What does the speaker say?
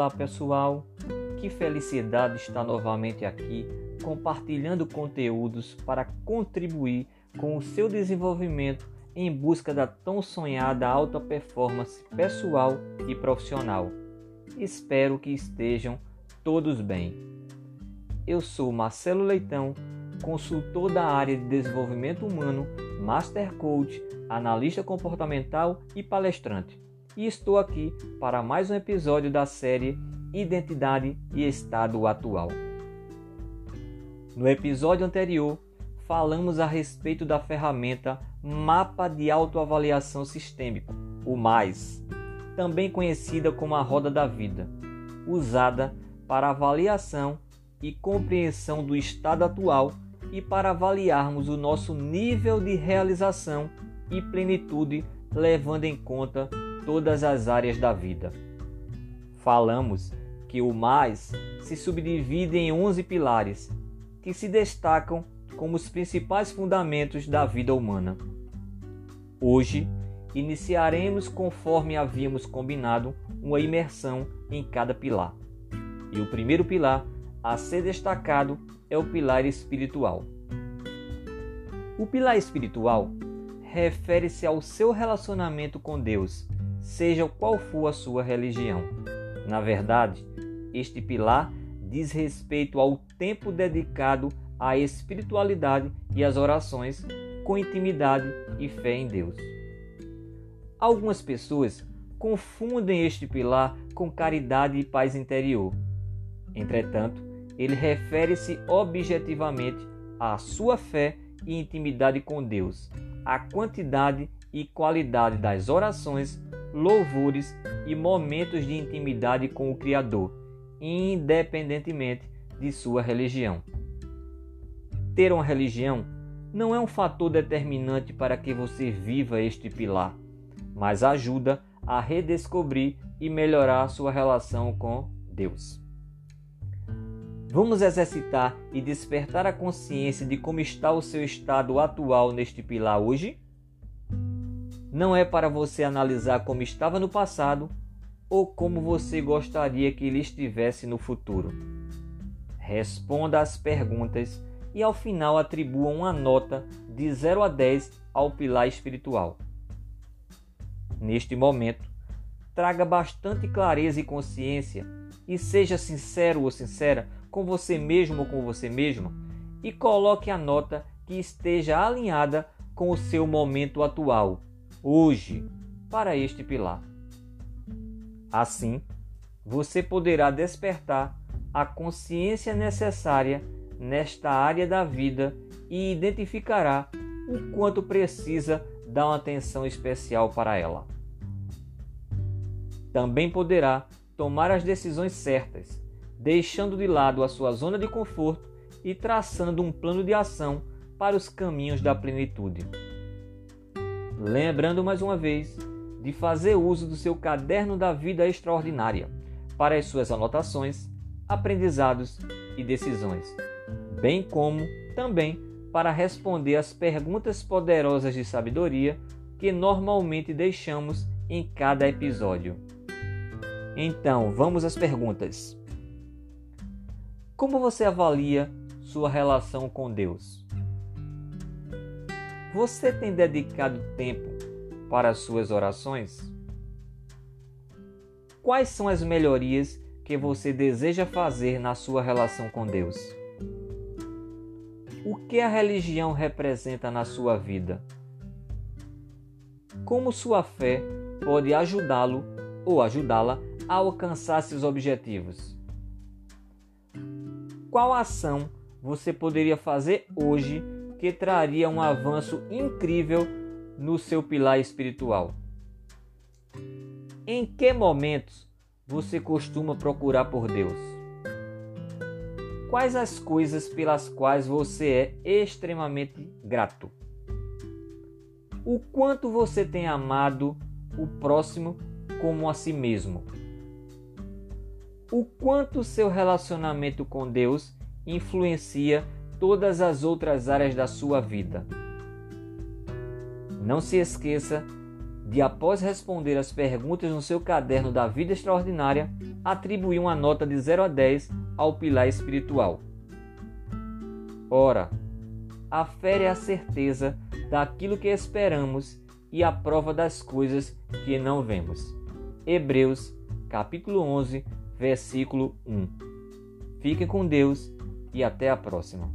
Olá pessoal, que felicidade estar novamente aqui compartilhando conteúdos para contribuir com o seu desenvolvimento em busca da tão sonhada alta performance pessoal e profissional. Espero que estejam todos bem. Eu sou Marcelo Leitão, consultor da área de desenvolvimento humano, Master Coach, analista comportamental e palestrante e estou aqui para mais um episódio da série Identidade e Estado Atual. No episódio anterior, falamos a respeito da ferramenta Mapa de Autoavaliação Sistêmico, o MAIS, também conhecida como a Roda da Vida, usada para avaliação e compreensão do estado atual e para avaliarmos o nosso nível de realização e plenitude, levando em conta todas as áreas da vida. Falamos que o mais se subdivide em 11 pilares, que se destacam como os principais fundamentos da vida humana. Hoje, iniciaremos, conforme havíamos combinado, uma imersão em cada pilar. E o primeiro pilar a ser destacado é o pilar espiritual. O pilar espiritual refere-se ao seu relacionamento com Deus seja qual for a sua religião. Na verdade, este pilar diz respeito ao tempo dedicado à espiritualidade e às orações com intimidade e fé em Deus. Algumas pessoas confundem este pilar com caridade e paz interior. Entretanto, ele refere-se objetivamente à sua fé e intimidade com Deus, à quantidade e qualidade das orações louvores e momentos de intimidade com o Criador, independentemente de sua religião. Ter uma religião não é um fator determinante para que você viva este pilar, mas ajuda a redescobrir e melhorar sua relação com Deus. Vamos exercitar e despertar a consciência de como está o seu estado atual neste pilar hoje? Não é para você analisar como estava no passado ou como você gostaria que ele estivesse no futuro. Responda às perguntas e ao final atribua uma nota de 0 a 10 ao pilar espiritual. Neste momento, traga bastante clareza e consciência e seja sincero ou sincera com você mesmo ou com você mesma e coloque a nota que esteja alinhada com o seu momento atual hoje para este pilar. Assim, você poderá despertar a consciência necessária nesta área da vida e identificará o quanto precisa dar uma atenção especial para ela. Também poderá tomar as decisões certas, deixando de lado a sua zona de conforto e traçando um plano de ação para os caminhos da plenitude. Lembrando mais uma vez de fazer uso do seu caderno da vida extraordinária para as suas anotações, aprendizados e decisões, bem como também para responder às perguntas poderosas de sabedoria que normalmente deixamos em cada episódio. Então, vamos às perguntas. Como você avalia sua relação com Deus? Você tem dedicado tempo para as suas orações? Quais são as melhorias que você deseja fazer na sua relação com Deus? O que a religião representa na sua vida? Como sua fé pode ajudá-lo ou ajudá-la a alcançar seus objetivos? Qual ação você poderia fazer hoje que traria um avanço incrível no seu pilar espiritual. Em que momentos você costuma procurar por Deus? Quais as coisas pelas quais você é extremamente grato? O quanto você tem amado o próximo como a si mesmo? O quanto seu relacionamento com Deus influencia todas as outras áreas da sua vida. Não se esqueça de, após responder as perguntas no seu caderno da vida extraordinária, atribuir uma nota de 0 a 10 ao pilar espiritual. Ora, a fé é a certeza daquilo que esperamos e a prova das coisas que não vemos. Hebreus, capítulo 11, versículo 1. Fiquem com Deus e até a próxima.